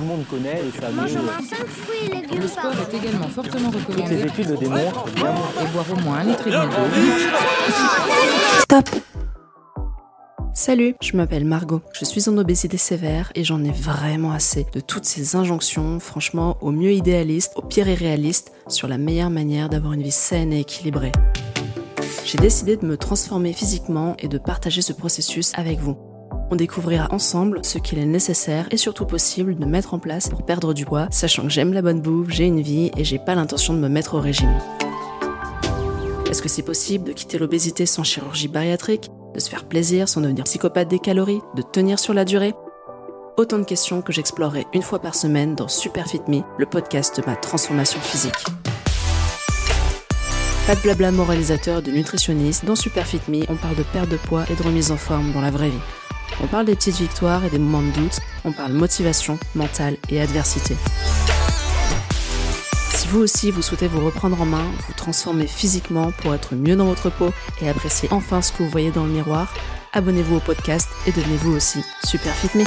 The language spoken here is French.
tout le monde connaît et ça Mange met- au moins 5 fruits et légumes Le sport est également fortement Toutes les recommandé études le démontrent. bien. et boire au moins un litre et demi d'eau. Stop Salut, je m'appelle Margot. Je suis en obésité sévère et j'en ai vraiment assez de toutes ces injonctions, franchement, au mieux idéaliste, au pire irréaliste, sur la meilleure manière d'avoir une vie saine et équilibrée. J'ai décidé de me transformer physiquement et de partager ce processus avec vous. On découvrira ensemble ce qu'il est nécessaire et surtout possible de mettre en place pour perdre du poids, sachant que j'aime la bonne bouffe, j'ai une vie et j'ai pas l'intention de me mettre au régime. Est-ce que c'est possible de quitter l'obésité sans chirurgie bariatrique, de se faire plaisir sans devenir psychopathe des calories, de tenir sur la durée? Autant de questions que j'explorerai une fois par semaine dans Super Fit Me, le podcast de ma transformation physique. Pas de blabla moralisateur de nutritionniste, dans Super Fit Me, on parle de perte de poids et de remise en forme dans la vraie vie. On parle des petites victoires et des moments de doute, on parle motivation, mentale et adversité. Si vous aussi vous souhaitez vous reprendre en main, vous transformer physiquement pour être mieux dans votre peau et apprécier enfin ce que vous voyez dans le miroir, abonnez-vous au podcast et devenez vous aussi Super Fit Me.